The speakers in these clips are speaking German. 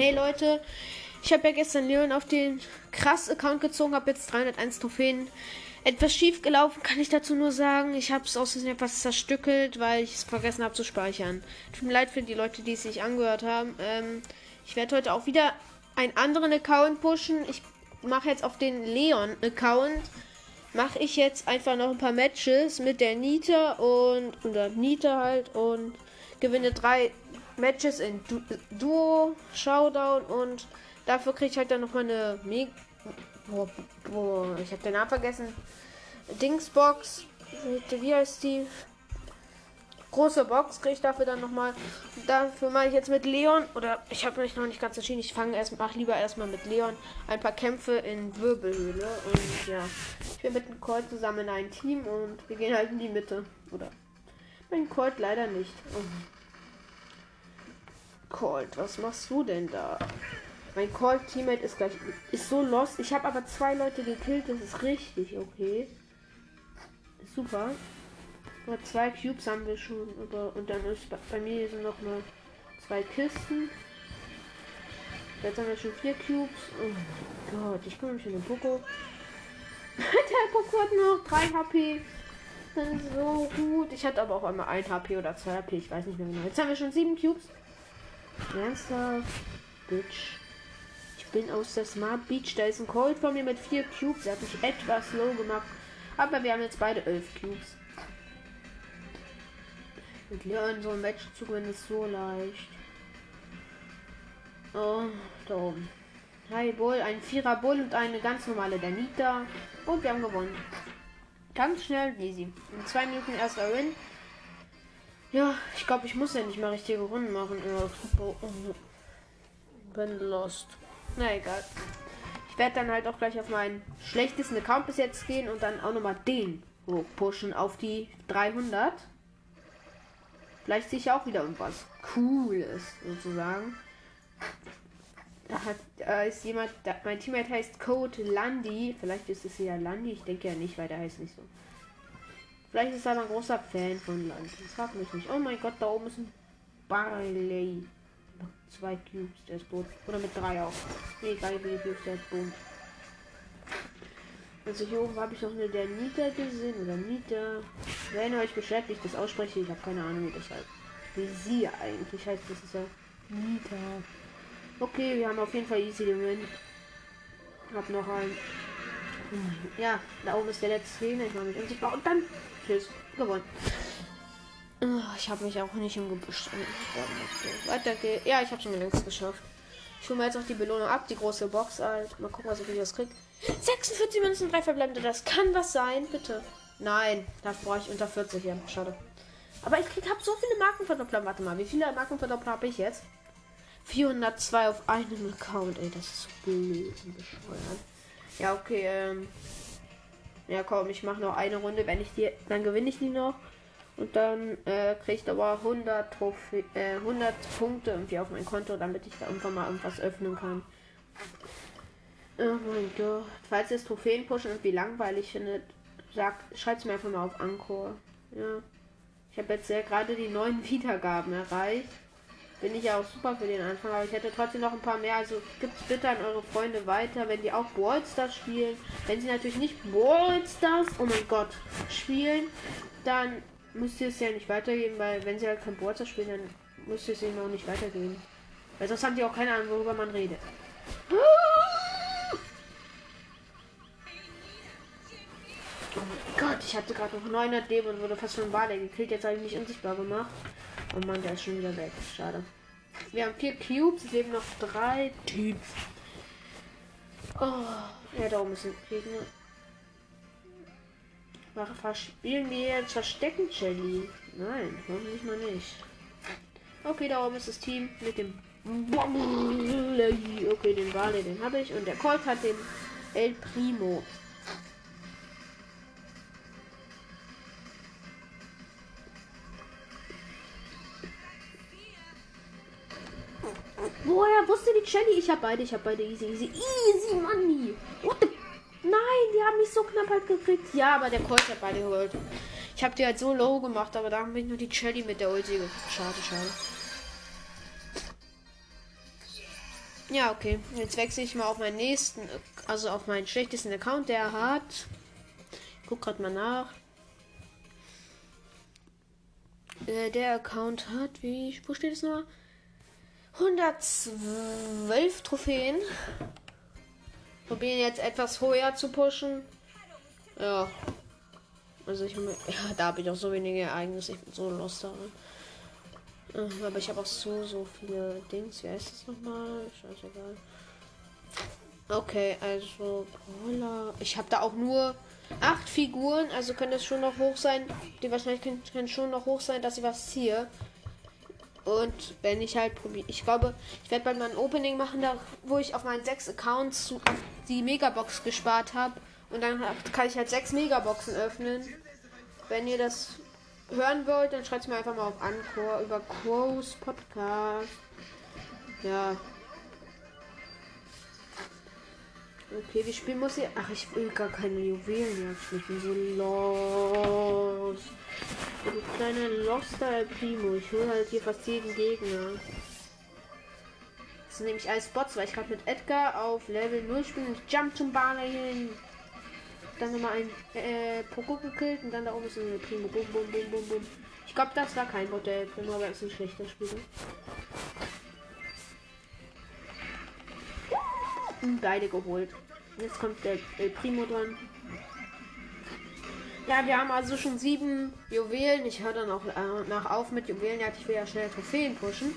Hey Leute, ich habe ja gestern Leon auf den krass Account gezogen, habe jetzt 301 Trophäen. Etwas schief gelaufen, kann ich dazu nur sagen. Ich habe es aus etwas zerstückelt, weil ich es vergessen habe zu speichern. Tut mir leid für die Leute, die es nicht angehört haben. Ähm, ich werde heute auch wieder einen anderen Account pushen. Ich mache jetzt auf den Leon-Account mache ich jetzt einfach noch ein paar Matches mit der Nita und oder Nita halt und gewinne drei Matches in du Duo, Showdown und dafür kriege ich halt dann noch mal eine Meg oh, oh, ich habe den Namen vergessen. Dingsbox. Wie heißt die? Große Box kriege ich dafür dann nochmal. Dafür mache ich jetzt mit Leon, oder ich habe mich noch nicht ganz entschieden, ich fange erst, mache lieber erstmal mit Leon ein paar Kämpfe in Wirbelhöhle. Und ja, ich bin mit dem Colt zusammen in ein Team und wir gehen halt in die Mitte. Oder mein Colt leider nicht. Oh. Colt, was machst du denn da? Mein Colt Teammate ist gleich ist so lost. Ich habe aber zwei Leute gekillt, das ist richtig okay. Super. Nur zwei Cubes haben wir schon, aber und dann ist bei mir sind noch mal zwei Kisten. Jetzt haben wir schon vier Cubes. Oh Gott, ich komme mich in den Poco. Der Poco hat nur noch 3 HP. Das ist so gut. Ich hatte aber auch einmal 1 HP oder 2 HP, ich weiß nicht mehr genau. Jetzt haben wir schon 7 Cubes. Ernsthaft? Bitch. Ich bin aus der Smart Beach. Da ist ein Cold von mir mit 4 Cubes. Der hat mich etwas low gemacht. Aber wir haben jetzt beide 11 Cubes. Mit Leon so ein Match zu gewinnen ist so leicht. Oh, da oben. Hi Bull, ein Vierer Bull und eine ganz normale Danita. Und wir haben gewonnen. Ganz schnell, easy. In zwei Minuten erster Win. Ja, ich glaube, ich muss ja nicht mal richtige Runden machen. Bin lost. Na egal. Ich werde dann halt auch gleich auf meinen schlechtesten Account bis jetzt gehen und dann auch nochmal den hochpushen auf die 300. Vielleicht sehe ich auch wieder irgendwas Cooles sozusagen. Da hat, äh, ist jemand, da, mein Teammate heißt Code Landy. Vielleicht ist es ja Landy. Ich denke ja nicht, weil der heißt nicht so. Vielleicht ist er ein großer Fan von Landy. Das fragt mich nicht. Oh mein Gott, da oben ist ein Barley. Zwei Cubes, der ist tot. Oder mit drei auch. Nee, egal wie Cubes, der ist tot. Also hier oben habe ich noch eine der Nita gesehen oder Nita. Wenn euch beschäftigt, das ausspreche, ich habe keine Ahnung, wie das heißt. Wie sie eigentlich heißt, das ist ja Nita. Okay, wir haben auf jeden Fall easy Win. Hab noch ein. Ja, da oben ist der letzte Gegner. Ich mache mich unsichtbar und dann. Tschüss. Gewonnen. Oh, ich habe mich auch nicht im Gebüsch. Weiter geht. Ja, ich habe schon längst geschafft. Ich hole mir jetzt auch die Belohnung ab, die große Box halt. Mal gucken, was ich das krieg. 46 Münzen, 3 verbleibende. Das kann was sein, bitte. Nein, das brauche ich unter 40 hier. Schade. Aber ich habe so viele Markenverdoppler. Warte mal, wie viele Markenverdoppler habe ich jetzt? 402 auf einem Account. Ey, das ist so blöd und bescheuert. Ja, okay, ähm. Ja, komm, ich mache noch eine Runde. Wenn ich die, dann gewinne ich die noch. Und dann äh, kriege ich aber 100, Trophy, äh, 100 Punkte irgendwie auf mein Konto, damit ich da irgendwann mal irgendwas öffnen kann. Oh mein Gott. Falls ihr das Trophäenpushen irgendwie langweilig findet, sagt, schreibt es mir einfach mal auf Anchor. Ja. Ich habe jetzt ja gerade die neuen Wiedergaben erreicht. Bin ich ja auch super für den Anfang, aber ich hätte trotzdem noch ein paar mehr. Also gibt es bitte an eure Freunde weiter, wenn die auch Ballstars spielen. Wenn sie natürlich nicht Ballstars, oh mein Gott, spielen, dann müsst ihr es ja nicht weitergeben, weil wenn sie halt kein Ballstars spielen, dann müsst ihr es ihnen auch nicht weitergeben. Weil sonst haben die auch keine Ahnung, worüber man redet. Oh mein Gott, ich hatte gerade noch 900 Leben und wurde fast von Wale gekillt. Jetzt habe ich mich unsichtbar gemacht. Oh Mann, der ist schon wieder weg. Schade. Wir haben vier Cubes, es leben noch drei Teams. Oh, ja, da oben ist ein Gegner. Spielen wir jetzt Verstecken, Jelly? Nein, hoffentlich mal nicht. Okay, da oben ist das Team mit dem. Okay, den Wale, den habe ich. Und der Colt hat den El Primo. Woher wusste die Jenny? Ich habe beide, ich habe beide easy, easy, easy money. What the? Nein, die haben mich so knapp halt gekriegt. Ja, aber der Colt hat beide geholt. Ich habe die halt so low gemacht, aber da haben wir nur die Jelly mit der Ulti. Schade, schade. Ja, okay. Jetzt wechsle ich mal auf meinen nächsten, also auf meinen schlechtesten Account, der hat. Guck gerade mal nach. Äh, der Account hat, wie, wo steht es noch? 112 Trophäen. Probieren jetzt etwas höher zu pushen. Ja. Also ich ja, da habe ich auch so wenige Ereignisse. Ich bin so lost darin. Äh, aber ich habe auch so, so viele Dings. Wie heißt das nochmal? Scheißegal. Okay, also Brawler. Ich habe da auch nur acht Figuren, also könnte es schon noch hoch sein. Die Wahrscheinlichkeit kann schon noch hoch sein, dass ich was ziehe. Und wenn ich halt probiere, ich glaube, ich werde bald mal ein Opening machen, da, wo ich auf meinen sechs Accounts die Megabox gespart habe. Und dann kann ich halt sechs Megaboxen öffnen. Wenn ihr das hören wollt, dann schreibt es mir einfach mal auf Anchor über Crows Podcast. Ja. Okay, wie spielen muss ich? Ach, ich will gar keine Juwelen Ich bin so los. Du kleiner Loster Primo. Ich will halt hier fast jeden Gegner. Das sind nämlich alles Bots, weil ich gerade mit Edgar auf Level 0 spiele und ich jump zum Barley hin dann nochmal ein äh, Poco gekillt und dann da oben ist ein Primo. Bum, bum, bum, bum, bum. Ich glaube, das war kein Bot, der Primo, aber ist ein schlechter Spieler. Beide geholt. Jetzt kommt der El Primo dran. Ja, wir haben also schon sieben Juwelen. Ich höre dann auch äh, nach auf mit Juwelenjagd. Ich will ja schnell Trophäen pushen.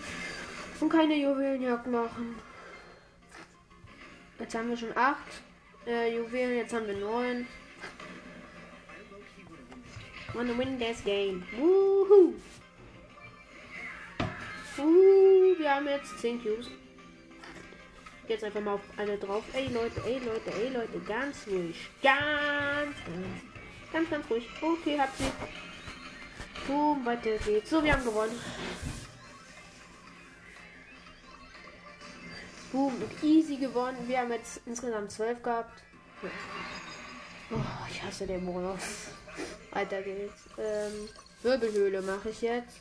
Und keine Juwelenjagd machen. Jetzt haben wir schon acht äh, Juwelen. Jetzt haben wir neun. Wanna win this game. Woohoo! Uh, wir haben jetzt 10 Cubes. Jetzt einfach mal auf alle drauf. Ey Leute, ey Leute, ey Leute, ganz ruhig. Ganz, ganz, ganz, ganz ruhig. Okay, habt sie. Boom, weiter geht's. So, wir haben gewonnen. Boom, easy gewonnen. Wir haben jetzt insgesamt 12 gehabt. Oh, ich hasse den Modus. Weiter geht's. Ähm, Wirbelhöhle mache ich jetzt.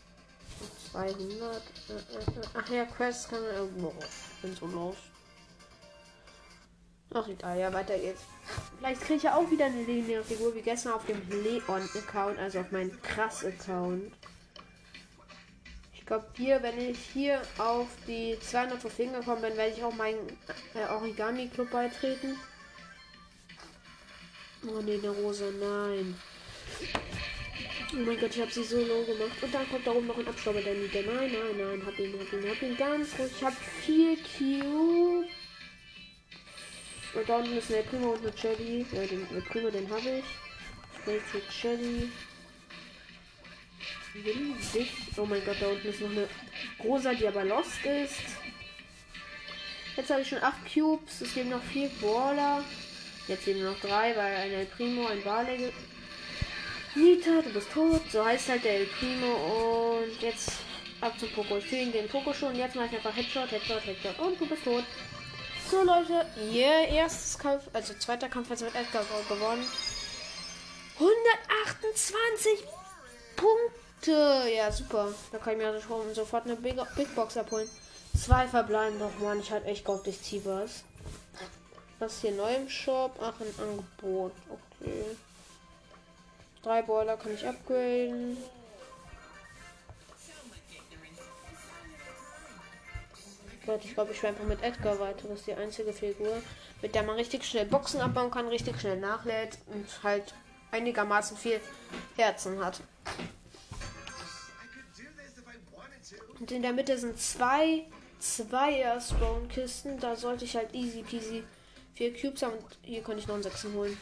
200. Äh, äh, äh, ach ja, Quest kann man irgendwo. Bin so los. Ach egal, ja, weiter geht's. Vielleicht kriege ich ja auch wieder eine legendäre Figur wie gestern auf dem Leon-Account, also auf meinem Krass-Account. Ich glaube hier, wenn ich hier auf die 200 Trophäen gekommen bin, werde ich auch meinen äh, Origami-Club beitreten. Oh ne, eine Rose, nein. Oh mein Gott, ich habe sie so low gemacht. Und dann kommt da oben noch ein Abstauber der Niete. Nein, nein, nein, hab ihn, hab ihn, hab ihn ganz ruhig. Ich habe vier Cube. Und da unten ist eine Primo und eine Cherry. Ja, den der Primo, den habe ich. Welche Cherry. Windig. Oh mein Gott, da unten ist noch eine Rosa, die aber lost ist. Jetzt habe ich schon 8 Cubes. Es gibt noch 4 Brawler. Jetzt eben noch 3, weil ein El Primo, ein Barley. Nita, du bist tot. So heißt halt der El Primo. Und jetzt ab zum Poko. Ich den Poko schon. Jetzt mache ich einfach Headshot, Headshot, Headshot. Und du bist tot. So Leute, ihr erstes Kampf, also zweiter Kampf jetzt mit Edgar gewonnen. 128 Punkte. Ja, super. Da kann ich mir also schon sofort eine Big, Big Box abholen. Zwei verbleiben doch, Mann. Ich hatte echt gehofft, ich ziehe was. Was hier neu im Shop? Ach, ein Angebot. Okay. Drei Boiler kann ich upgraden. Leute, ich glaube, ich schwöre einfach mit Edgar weiter. Das ist die einzige Figur, mit der man richtig schnell Boxen abbauen kann, richtig schnell nachlädt und halt einigermaßen viel Herzen hat. Und in der Mitte sind zwei Zweier Spawn-Kisten. Da sollte ich halt easy peasy vier Cubes haben. Und hier konnte ich noch einen Sechsen holen.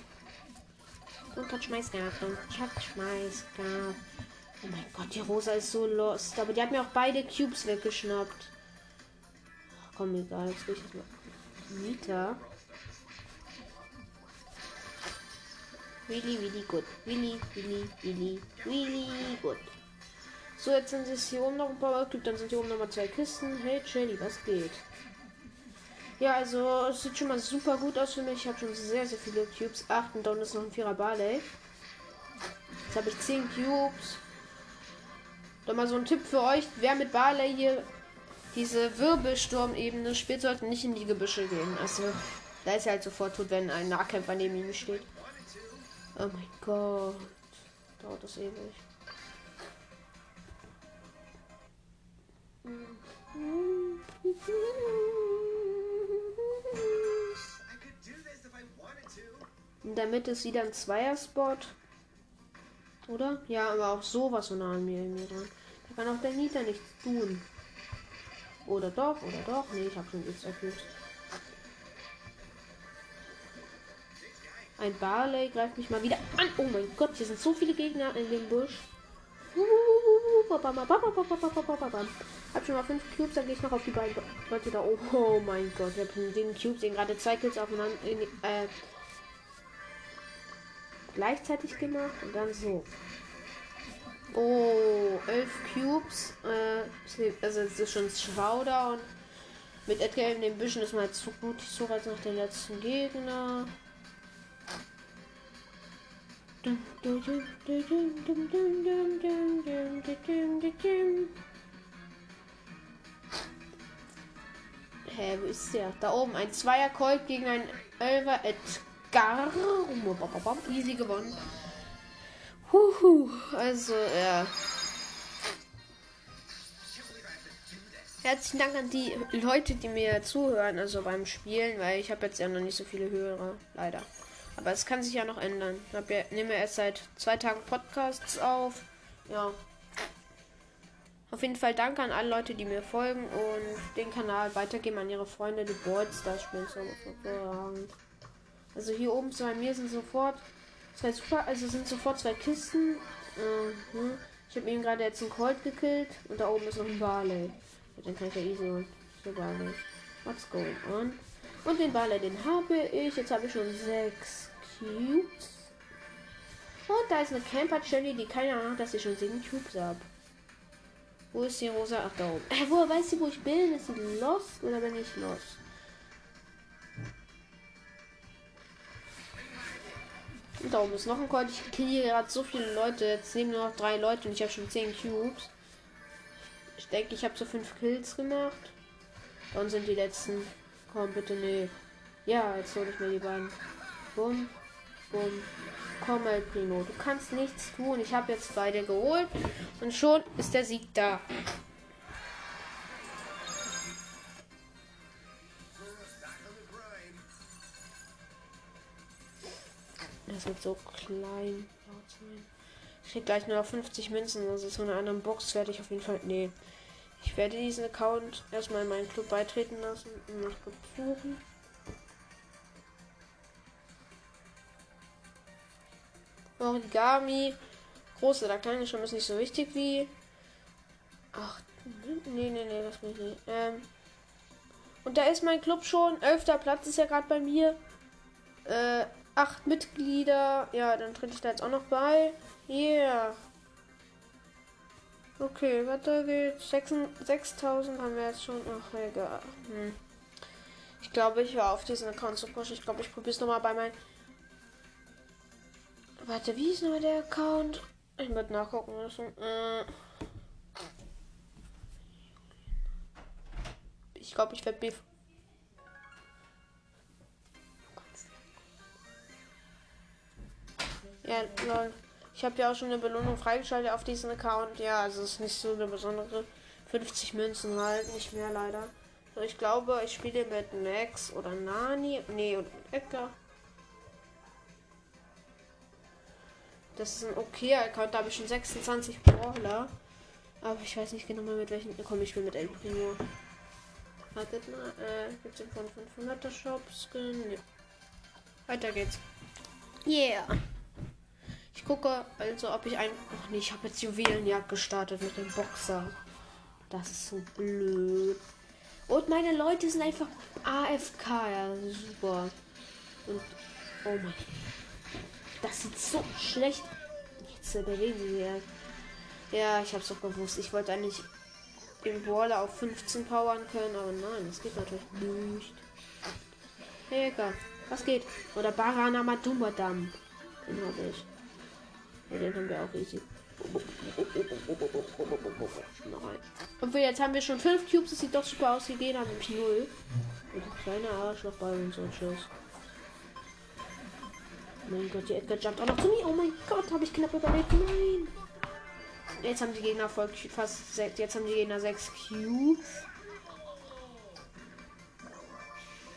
Und hat Schmeißgabe. Und hat Schmeißgabe. Oh mein Gott, die Rosa ist so lost. Aber die hat mir auch beide Cubes weggeschnappt. Komm, egal. Jetzt will ich das mal. Nita. Really, really good. Really, really, really, really good. So, jetzt sind es hier oben noch ein paar Typ, dann sind hier oben noch mal zwei Kisten. Hey, Shelly, was geht? Ja, also es sieht schon mal super gut aus für mich. Ich habe schon sehr, sehr viele Cubes. Acht und dann ist noch ein Vierer Barley. Jetzt habe ich zehn Cubes. Doch mal so ein Tipp für euch, wer mit Barley hier diese Wirbelsturmebene spielt, sollten nicht in die Gebüsche gehen. Also, da ist er halt sofort tot, wenn ein Nahkämpfer neben ihm steht. Oh mein Gott. Dauert das ewig. In der Mitte ist wieder ein Zweier-Spot. Oder? Ja, aber auch sowas so nah an mir. Da kann auch der Nita nichts tun. Oder doch, oder doch. Nee, ich habe schon nichts erfüllt. Ein Barley greift mich mal wieder an. Oh mein Gott, hier sind so viele Gegner in dem Busch. Hab schon mal fünf Cubes, dann gehe ich noch auf die beiden Leute da. Oh, oh mein Gott, ich habe den Cubes den gerade zwei Kills aufeinander äh, gleichzeitig gemacht und dann so. Oh, elf Cubes. Äh, also es ist schon Showdown. Mit Edgar in den Büschen ist mal zu gut. Ich suche jetzt noch den letzten Gegner. Hä, wo ist der? Da oben ein Zweier Colt gegen ein Elver Edgar. Easy gewonnen. Huhu, also ja. Herzlichen Dank an die Leute, die mir zuhören, also beim Spielen, weil ich habe jetzt ja noch nicht so viele Hörer, leider. Aber es kann sich ja noch ändern. Ich ja, nehme erst seit zwei Tagen Podcasts auf. Ja. Auf jeden Fall danke an alle Leute, die mir folgen und den Kanal weitergeben an ihre Freunde, die Boards da spielen. Also hier oben bei mir sind sofort zwei super, also sind sofort zwei Kisten. Uh, hm. Ich habe eben gerade jetzt einen Colt gekillt und da oben ist noch ein Barley. Den kann ich ja easy holen. So Barley. What's going on? Und den Barley, den habe ich. Jetzt habe ich schon sechs Cubes. Und da ist eine Camper Jelly, die keine Ahnung dass ich schon sieben Cubes habe. Wo ist die rosa? Ach, da oben. Äh, woher weiß sie, wo ich bin? Ist sie lost oder bin ich lost? Und da oben ist noch ein Colt. Ich kriege gerade so viele Leute. Jetzt nehmen nur noch drei Leute und ich habe schon zehn Cubes. Ich denke, ich habe so fünf Kills gemacht. Dann sind die letzten. Komm, bitte, nee. Ja, jetzt hole ich mir die beiden. Bumm, bumm. Komm, El Primo, du kannst nichts tun. Ich habe jetzt beide geholt. Und schon ist der Sieg da. Das wird so klein. Ich krieg gleich nur noch 50 Münzen. Also zu einer anderen Box werde ich auf jeden Fall. Nee. Ich werde diesen Account erstmal in meinen Club beitreten lassen und nach Club. Origami. Große oder kleine schon ist nicht so wichtig wie. Ach, nee, nee, nee, das bin ich nicht. Ähm. Und da ist mein Club schon. Elfter Platz ist ja gerade bei mir. Äh, acht Mitglieder. Ja, dann tritt ich da jetzt auch noch bei. Yeah. Okay, weiter geht's. 6000 haben wir jetzt schon. Ach, egal. Hm. Ich glaube, ich war auf diesen Account zu pushen. Ich glaube, ich probiere es nochmal bei meinem. Warte, wie ist nochmal der Account? Ich würde nachgucken müssen. Äh. Ich glaube, ich werde Ja, lol. Ich habe ja auch schon eine Belohnung freigeschaltet auf diesen Account. Ja, also es ist nicht so eine besondere 50 Münzen halt, nicht mehr leider. So, ich glaube, ich spiele mit Max oder Nani. Nee, und Edgar. Das ist ein okay Account, da habe ich schon 26 Brawler. Aber ich weiß nicht genau mal mit welchen. Komm, ich spiele mit El Primo. Wartet mal, äh, gibt es von 500er Shop? Nee. Weiter geht's. Yeah. Ich gucke also, ob ich ein. Ach nee, ich habe jetzt Juwelenjagd gestartet mit dem Boxer. Das ist so blöd. Und meine Leute sind einfach AFK. Ja, super. Und. Oh mein. Das sieht so schlecht. Jetzt bewegen sie ja. Ja, ich hab's doch gewusst. Ich wollte eigentlich den Brawler auf 15 powern können, aber nein, das geht natürlich nicht. Hey, was geht? Oder Barana Madumadam. Den habe ich. Ja, den haben wir auch easy. Nein. Und wir jetzt haben wir schon fünf Cubes. Das sieht doch super aus. Wir gehen haben nämlich null. Und ein kleiner Arschlochball und so. Tschüss. Mein Gott, die Edgar jumpt auch noch zu mir. Oh mein Gott, habe ich knapp überlebt. Nein. Jetzt haben die Gegner voll, fast sechs. Jetzt haben die Gegner sechs Cubes.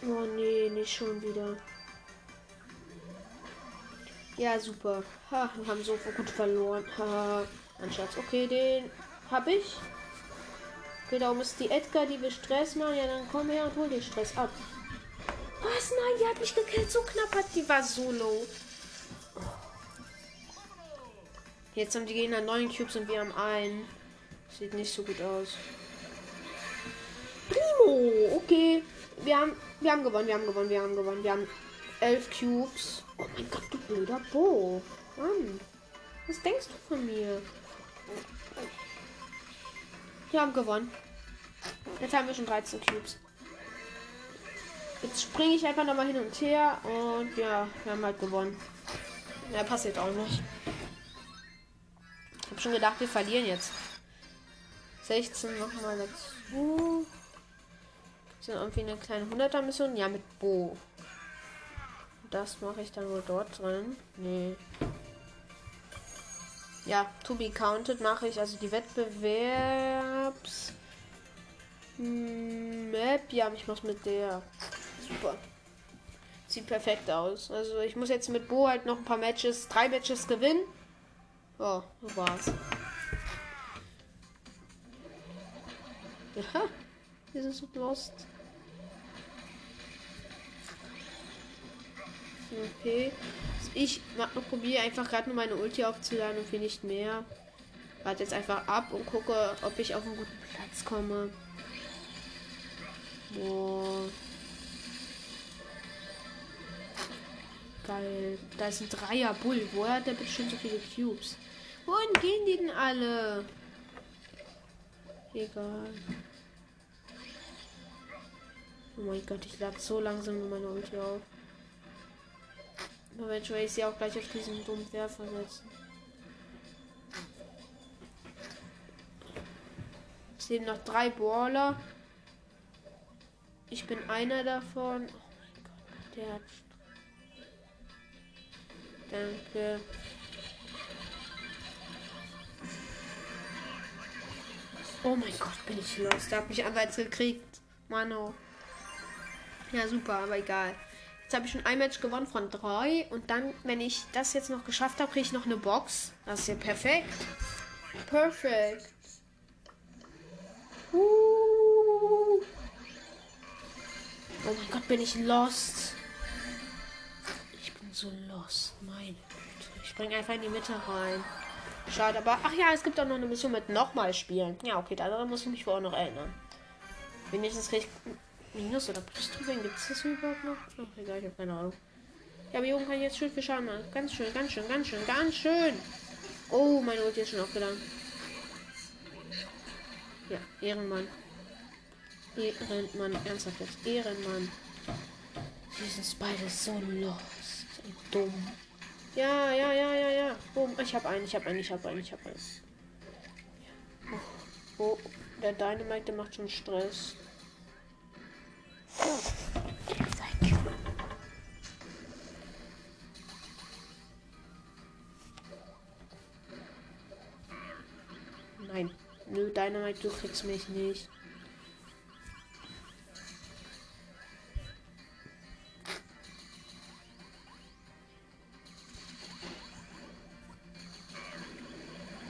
Oh nee, nicht schon wieder. Ja, super. Ha, wir haben so gut verloren. Ha, ein Schatz. Okay, den hab ich. Okay, darum ist die Edgar, die wir Stress machen. Ja, dann komm her und hol den Stress ab. Was? Nein, die hat mich gekillt. So knapp hat die war so low. Jetzt haben die Gegner neun Cubes und wir haben einen. Sieht nicht so gut aus. Primo, okay. Wir haben, wir haben gewonnen, wir haben gewonnen, wir haben gewonnen. Wir haben elf Cubes. Oh mein Gott, du blöder Bo. Mann. Was denkst du von mir? Wir haben gewonnen. Jetzt haben wir schon 13 Cubes. Jetzt springe ich einfach nochmal hin und her und ja, wir haben halt gewonnen. Ja, passiert auch nicht. Ich habe schon gedacht, wir verlieren jetzt. 16 nochmal dazu. Es irgendwie eine kleine 100er Mission? Ja, mit Bo. Das mache ich dann wohl dort drin. Nee. Ja, to be counted mache ich also die Wettbewerbs Map. Ja, ich mache mit der. Super. Sieht perfekt aus. Also ich muss jetzt mit Bo halt noch ein paar Matches, drei Matches gewinnen. Oh, so war's. Ja, wir sind so lost. Okay. Ich probiere einfach gerade nur meine Ulti aufzuladen und viel nicht mehr. Warte jetzt einfach ab und gucke, ob ich auf einen guten Platz komme. Boah. Geil. Da ist ein Dreier Bull. Woher hat der bestimmt so viele Cubes? Wohin gehen die denn alle? Egal. Oh mein Gott, ich lade so langsam nur meine Ulti auf. Eventuell ich sie auch gleich auf diesen dummen Werfer setzen. Es leben noch drei Brawler. Ich bin einer davon. Oh mein Gott, der hat. Danke. Oh mein Gott, bin ich los. Da hab mich Anwalt gekriegt. Mano. Ja, super, aber egal. Jetzt habe ich schon ein Match gewonnen von drei. Und dann, wenn ich das jetzt noch geschafft habe, kriege ich noch eine Box. Das ist ja perfekt. Perfekt. Uh. Oh mein Gott, bin ich lost. Ich bin so lost. Meine Güte. Ich springe einfach in die Mitte rein. Schade, aber ach ja, es gibt auch noch eine Mission mit nochmal spielen. Ja, okay, daran muss ich mich wohl auch noch erinnern. Wenn ich das richtig Minus oder Plus drüber? Gibt es das überhaupt noch? Ach, egal, ich habe keine Ahnung. Ja, aber oben kann ich jetzt schön für Schaden machen. Ganz schön, ganz schön, ganz schön, ganz schön. Oh, meine Ulti ist schon aufgeladen. Ja, Ehrenmann. Ehrenmann, ernsthaft jetzt. Ehrenmann. Die sind beide so lost. Dumm. Ja, ja, ja, ja, ja. Boom. Ich habe einen, ich habe einen, ich habe einen, ich habe einen. Oh, oh, der Dynamite, der macht schon Stress. Nein. Nö, Dynamite, du kriegst mich nicht.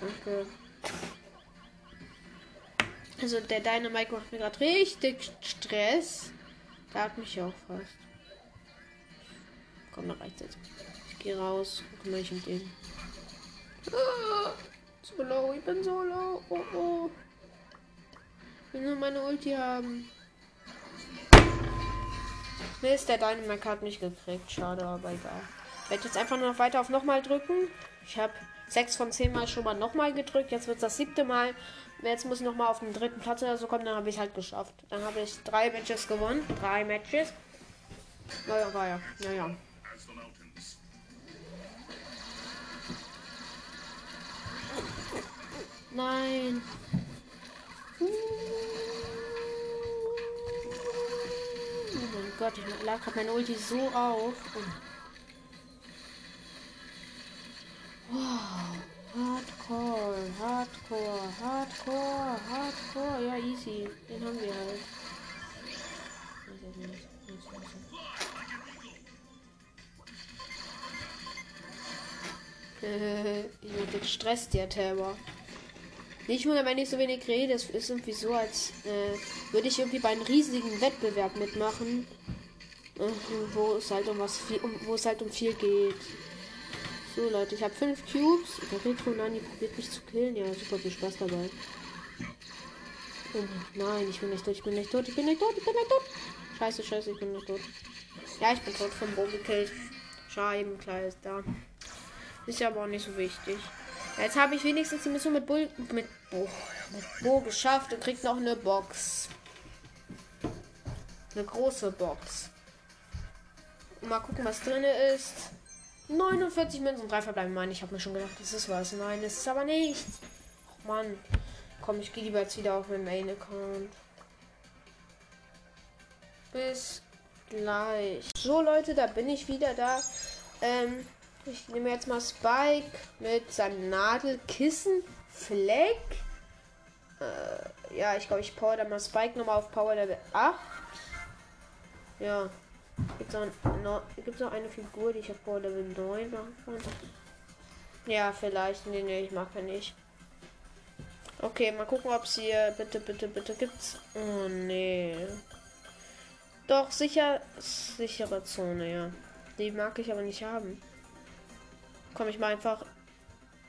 Danke. Also der Dynamite macht mir gerade richtig Stress. Da hat mich auch fast. Komm, da reicht jetzt. Ich gehe raus kümmere mich um den. Ah, so low, ich bin so low. Oh oh. Ich will nur meine Ulti haben. Mist, der Dynamite hat mich gekriegt. Schade, aber egal. Ich werde jetzt einfach nur noch weiter auf nochmal drücken. Ich habe sechs von zehn Mal schon mal nochmal gedrückt. Jetzt wird das siebte Mal. Jetzt muss ich noch mal auf den dritten Platz oder so kommen, dann habe ich halt geschafft. Dann habe ich drei Matches gewonnen. Drei Matches. Naja, ja. Naja. Nein. Oh mein Gott, ich lag gerade meine Ulti so auf. Wow. Hardcore, Hardcore, Hardcore. Ja, easy. Den haben wir halt. ich bin gestresst, der Terror. Nicht nur, wenn ich so wenig rede, es ist irgendwie so, als äh, würde ich irgendwie bei einem riesigen Wettbewerb mitmachen, äh, wo es halt um was viel, um, wo es halt um viel geht. So Leute, ich habe fünf Cubes. Der Retro Nani probiert mich zu killen. Ja, super viel Spaß dabei. Oh, nein, ich bin nicht tot, ich bin nicht tot, ich bin nicht tot, ich bin nicht tot. Scheiße, scheiße, ich bin nicht tot. Ja, ich bin tot vom Bo gekillt. Scheiben, klar ist da. Ist ja aber auch nicht so wichtig. Jetzt habe ich wenigstens die Mission mit Bull mit Bo, mit Bo geschafft und kriegt noch eine Box. Eine große Box. Mal gucken, was drin ist. 49 Münzen, drei verbleiben. Mann, ich habe mir schon gedacht, das ist was. Nein, das ist aber nichts. Oh Mann. Komm, ich gehe lieber jetzt wieder auf meinen Main-Account. Bis gleich. So, Leute, da bin ich wieder da. Ähm, ich nehme jetzt mal Spike mit seinem Nadelkissen. Fleck. Äh, ja, ich glaube, ich power da mal Spike nochmal auf Power Level 8. Ja. Gibt es noch eine Figur, die ich auf Power Level 9 machen kann? Ja, vielleicht. Nee, nee, ich mache nicht. Okay, mal gucken, ob sie bitte, bitte, bitte gibt's. Oh nee. Doch, sicher, sichere Zone, ja. Die mag ich aber nicht haben. Komm, ich mal einfach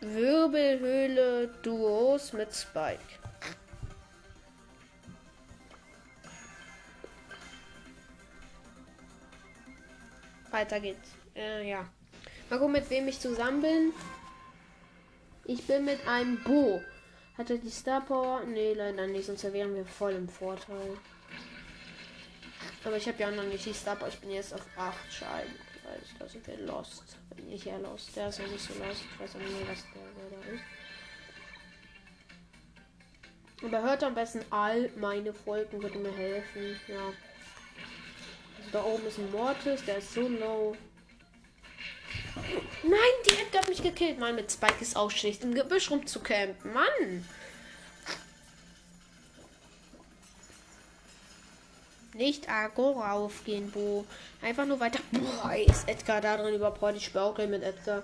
Wirbelhöhle Duos mit Spike. Weiter geht's. Äh, ja. Mal gucken, mit wem ich zusammen bin. Ich bin mit einem Bo. Hat er die Star Power? Nee, leider nicht, sonst wären wir voll im Vorteil. Aber ich habe ja noch nicht die Star Power. Ich bin jetzt auf 8 Scheiben. Ich da sind wir lost. Bin ich ja lost. Der ist ja nicht so lost. Ich weiß auch nicht, was der, da ist. Aber hört am besten all meine Folgen, würde mir helfen. Ja. Da oben ist ein Mortis, der ist so low. Nein, die Edgar hat mich gekillt. Mann, mit Spike ist auch schlecht, im Gebüsch rumzucampen. Mann. Nicht Agora aufgehen, Bo. Einfach nur weiter. Boah, ist Edgar da drin überhaupt? Ich spiele mit Edgar.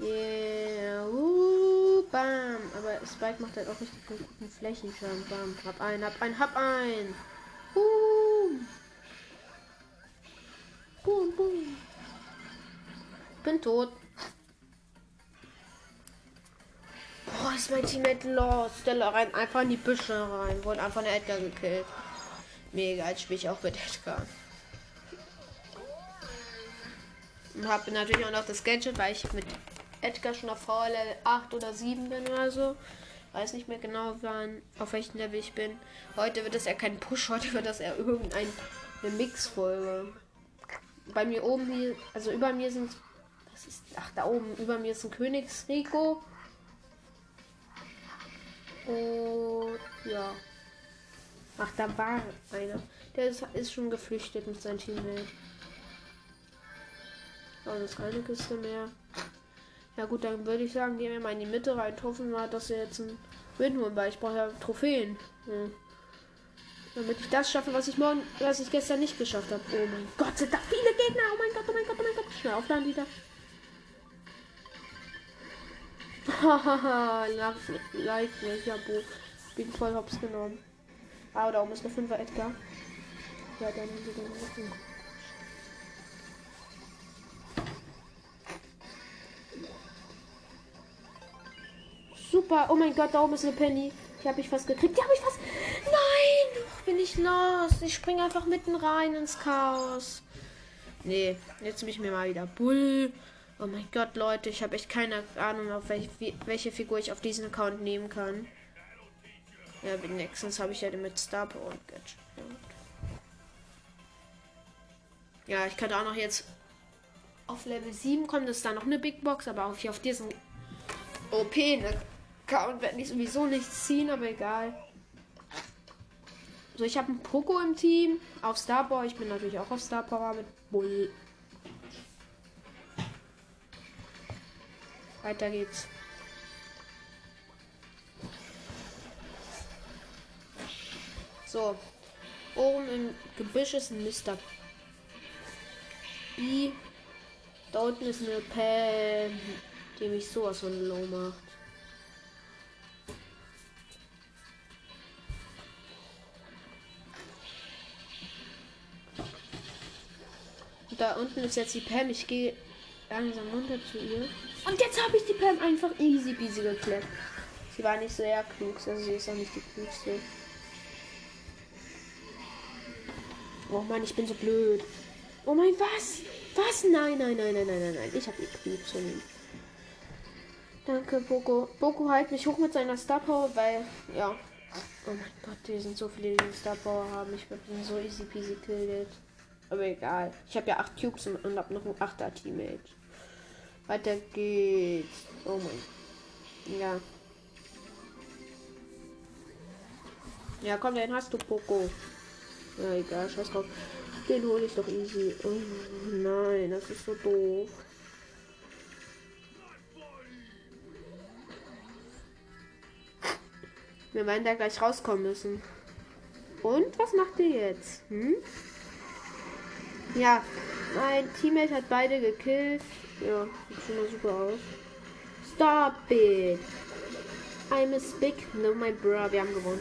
Yeah. Uh, bam. Aber Spike macht halt auch richtig guten Flächenschaden. Bam. Hab ein, hab ein, hab ein. Boom, bin tot. Boah, ist mein Teammate los. Der rein einfach in die Büsche rein. Wurde einfach eine Edgar gekillt. Mega, jetzt spiele ich auch mit Edgar. Und habe natürlich auch noch das Gadget, weil ich mit Edgar schon auf VL 8 oder 7 bin oder so. Weiß nicht mehr genau, wann, auf welchem Level ich bin. Heute wird es ja kein Push, heute wird das eher irgendeine Mix-Folge. Bei mir oben hier, also über mir sind was ist. Ach, da oben über mir ist ein Königsrico. Und ja. Ach, da war einer. Der ist, ist schon geflüchtet mit seinem Teammate. Das ist keine Kiste mehr. Ja gut, dann würde ich sagen, gehen wir mal in die Mitte rein. Hoffen wir, dass wir jetzt ein Win holen, weil ich brauche ja Trophäen. Hm. Damit ich das schaffe, was ich morgen, was ich gestern nicht geschafft habe. Oh mein Gott, sind da viele Gegner. Oh mein Gott, oh mein Gott, oh mein Gott. Schnell aufladen wieder. Hahaha, like welcher Bo. Bin voll hops genommen. Ah, da oben ist eine 5er Edgar. Ja, dann den machen. Super. Oh mein Gott, da oben ist eine Penny. Die habe ich fast gekriegt. Die habe ich fast. Nein! Bin ich los. Ich springe einfach mitten rein ins Chaos. Nee, jetzt bin ich mir mal wieder Bull. Oh mein Gott, Leute, ich habe echt keine Ahnung, auf welche, welche Figur ich auf diesen Account nehmen kann. Ja, wenigstens habe ich ja mit Star und Gadget. Ja, ich könnte auch noch jetzt auf Level 7 kommen, das ist da noch eine Big Box, aber auf, auf diesen OP, ne? Account werde ich sowieso nicht ziehen, aber egal. So, ich habe einen Poco im Team. Auf Star Power. Ich bin natürlich auch auf Star Power mit Bull. Weiter geht's. So. Oben im Gebüsch ist ein Mr. I. Da unten ist eine Pam, die mich sowas von low Da unten ist jetzt die Pam. Ich gehe langsam runter zu ihr. Und jetzt habe ich die Pam einfach easy peasy geklärt. Sie war nicht sehr klug, also sie ist auch nicht die klugste. Oh Mann, ich bin so blöd. Oh mein, was? Was? Nein, nein, nein, nein, nein, nein, nein. Ich habe die nehmen. Danke, Boko. Boko halt mich hoch mit seiner Star Power, weil, ja. Oh mein Gott, hier sind so viele, die Star Power haben. Ich bin so easy peasy killed. Aber egal. Ich habe ja 8 Cubes und habe noch ein 8er Teammate. Weiter geht's. Oh mein. Ja. Ja, komm, den hast du, Poco. Ja, egal, scheiß drauf. Den hole ich doch easy. Oh nein, das ist so doof. Wir werden da gleich rauskommen müssen. Und was macht ihr jetzt? Hm? Ja, mein Teammate hat beide gekillt. Ja, sieht schon mal super aus. Stop it! I'm a big. No, my bro. Wir haben gewonnen.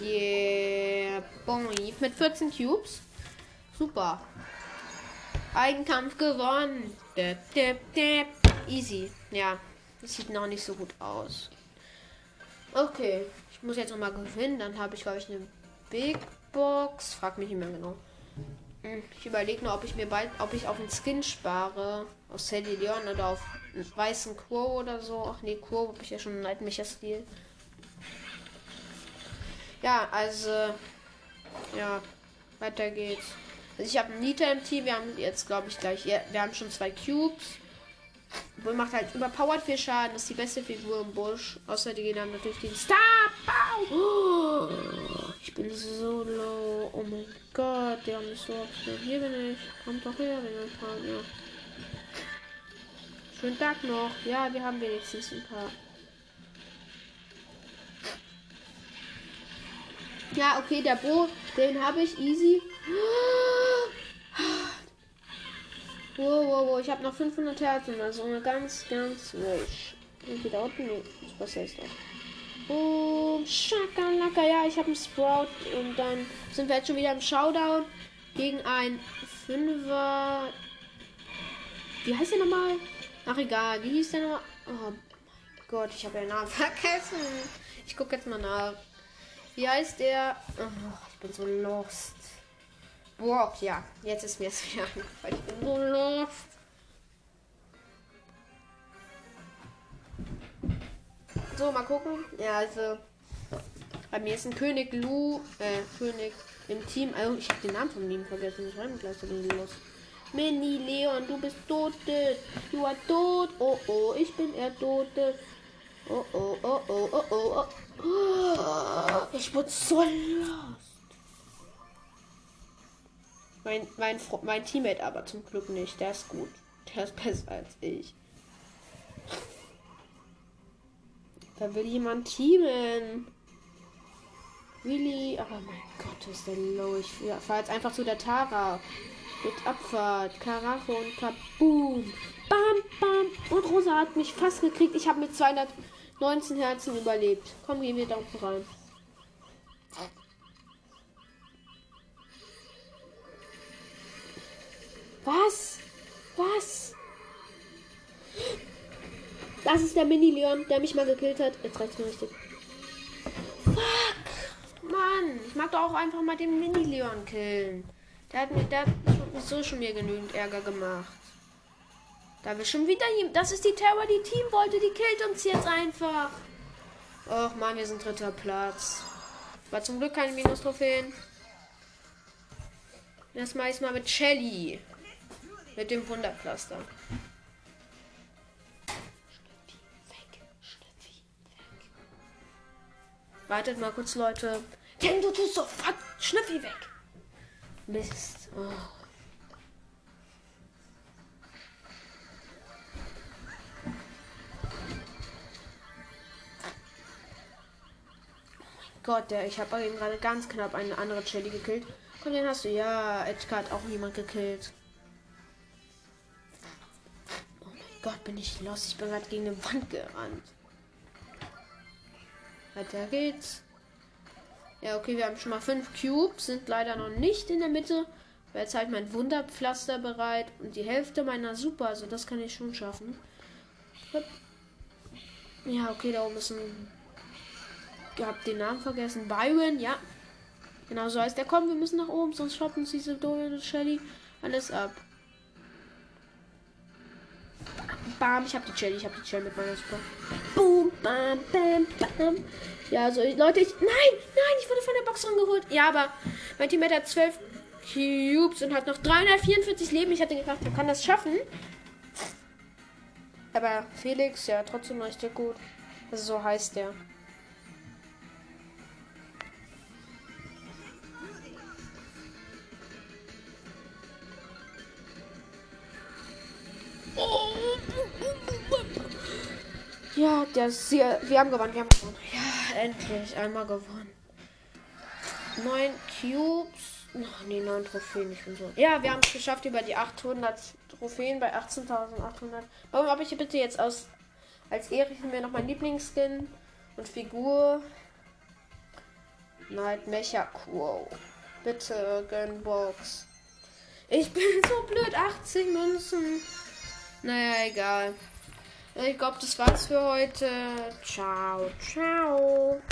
Yeah, boy. Mit 14 Cubes. Super. Eigenkampf gewonnen. Easy. Ja, das sieht noch nicht so gut aus. Okay, ich muss jetzt noch mal gewinnen. Dann habe ich, glaube ich, eine Big Box. Frag mich nicht mehr genau. Hm, ich überlege nur, ob ich mir bald, ob ich auf einen Skin spare. Aus Sadie Leon oder auf weißen Quo oder so. Ach nee, Quo habe ich ja schon einen Nightmecher-Stil. Ja, also. Ja, weiter geht's. Also ich habe Nita im Team. Wir haben jetzt, glaube ich, gleich. Wir haben schon zwei Cubes. Bull macht halt überpowered viel Schaden. Das ist die beste Figur im Busch. Außer die gehen dann natürlich den Star. Oh, ich bin so low. Oh mein Gott, die haben mich so abgeschnitten. Hier bin ich. Kommt doch her, wenn ihr fahren, ja. Schönen Tag noch. Ja, wir haben wenigstens ein paar. Ja, okay, der Bo, den habe ich easy. Wow, wow, wow, ich habe noch 500 Herzen, also eine ganz, ganz ruhig. Und da unten, nee, das ist doch. Boom, Schakalaka, ja, ich habe einen Sprout und dann sind wir jetzt schon wieder im Showdown gegen ein Fünfer. Wie heißt der nochmal? Ach egal, wie hieß der nochmal? Oh mein Gott, ich habe den Namen vergessen. Ich gucke jetzt mal nach. Wie heißt der? Oh, ich bin so lost. Brock, ja. Jetzt ist mir es wieder Ich bin so lost. So, mal gucken. Ja, also. Bei mir ist ein König Lu, äh, König im Team. Also, ich habe den Namen von ihm vergessen. Ich schreibe gleich so los. Mini Leon, du bist tot. Du war tot. Oh oh, ich bin er tot. Oh oh, oh oh, oh oh, oh. Ich wurde so lost. Mein, mein, mein Teammate aber zum Glück nicht. Der ist gut. Der ist besser als ich. Da will jemand teamen. Really? Aber mein Gott, ist der low. Ich fahre jetzt einfach zu der Tara. Mit Abfahrt. Karacho und Kaboom. Bam, bam. Und Rosa hat mich fast gekriegt. Ich habe mit 219 Herzen überlebt. Komm, gehen wir da rein. Was? Was? Das ist der Mini-Leon, der mich mal gekillt hat. Jetzt reicht's mir richtig. Fuck! Mann, ich mag doch auch einfach mal den Mini-Leon killen. Der hat mir der hat so schon mir genügend Ärger gemacht. Da will schon wieder jemand. Das ist die Terror, die Team wollte. Die killt uns jetzt einfach. Och man, wir sind dritter Platz. War zum Glück keine Minus-Trophäen. Das mache ich mal mit Shelly. Mit dem Wunderpflaster. Wartet mal kurz, Leute. Denn du tust sofort Schnüffi weg. Mist. Oh. Gott, der, ich habe eben gerade ganz knapp eine andere Shelly gekillt. Komm, den hast du. Ja, Edgar hat auch niemand gekillt. Oh mein Gott, bin ich los. Ich bin gerade gegen eine Wand gerannt. Weiter geht's. Ja, okay, wir haben schon mal fünf Cubes, sind leider noch nicht in der Mitte. Jetzt halt mein Wunderpflaster bereit und die Hälfte meiner Super, also das kann ich schon schaffen. Ja, okay, da oben ist ein. Ich hab den Namen vergessen. Byron, ja. Genau so heißt der. Komm, wir müssen nach oben, sonst shoppen uns diese Dorian und Shelly alles ab. Bam, ich hab die Shelly, ich hab die Shelly mit meiner Super. Boom, bam, bam, bam. Ja, also Leute, ich. Nein, nein, ich wurde von der Box angeholt. Ja, aber mein Teammate hat 12 Cubes und hat noch 344 Leben. Ich hatte gedacht, er kann das schaffen. Aber Felix, ja, trotzdem richtig gut. Also so heißt der. Ja, der sehr. Wir haben gewonnen, wir haben gewonnen. Ja, endlich einmal gewonnen. Neun Cubes. Ach, nee, neun Trophäen. Ich bin so. Ja, wir haben es geschafft über die 800 Trophäen bei 18.800. Warum habe ich bitte jetzt aus. Als Ehre mir noch mein Lieblingsskin und Figur. Night Mecha Quo. Bitte, Gunbox. Ich bin so blöd. 80 Münzen. Naja, egal. Äh, ich glaube, das war's für heute. Ciao, ciao.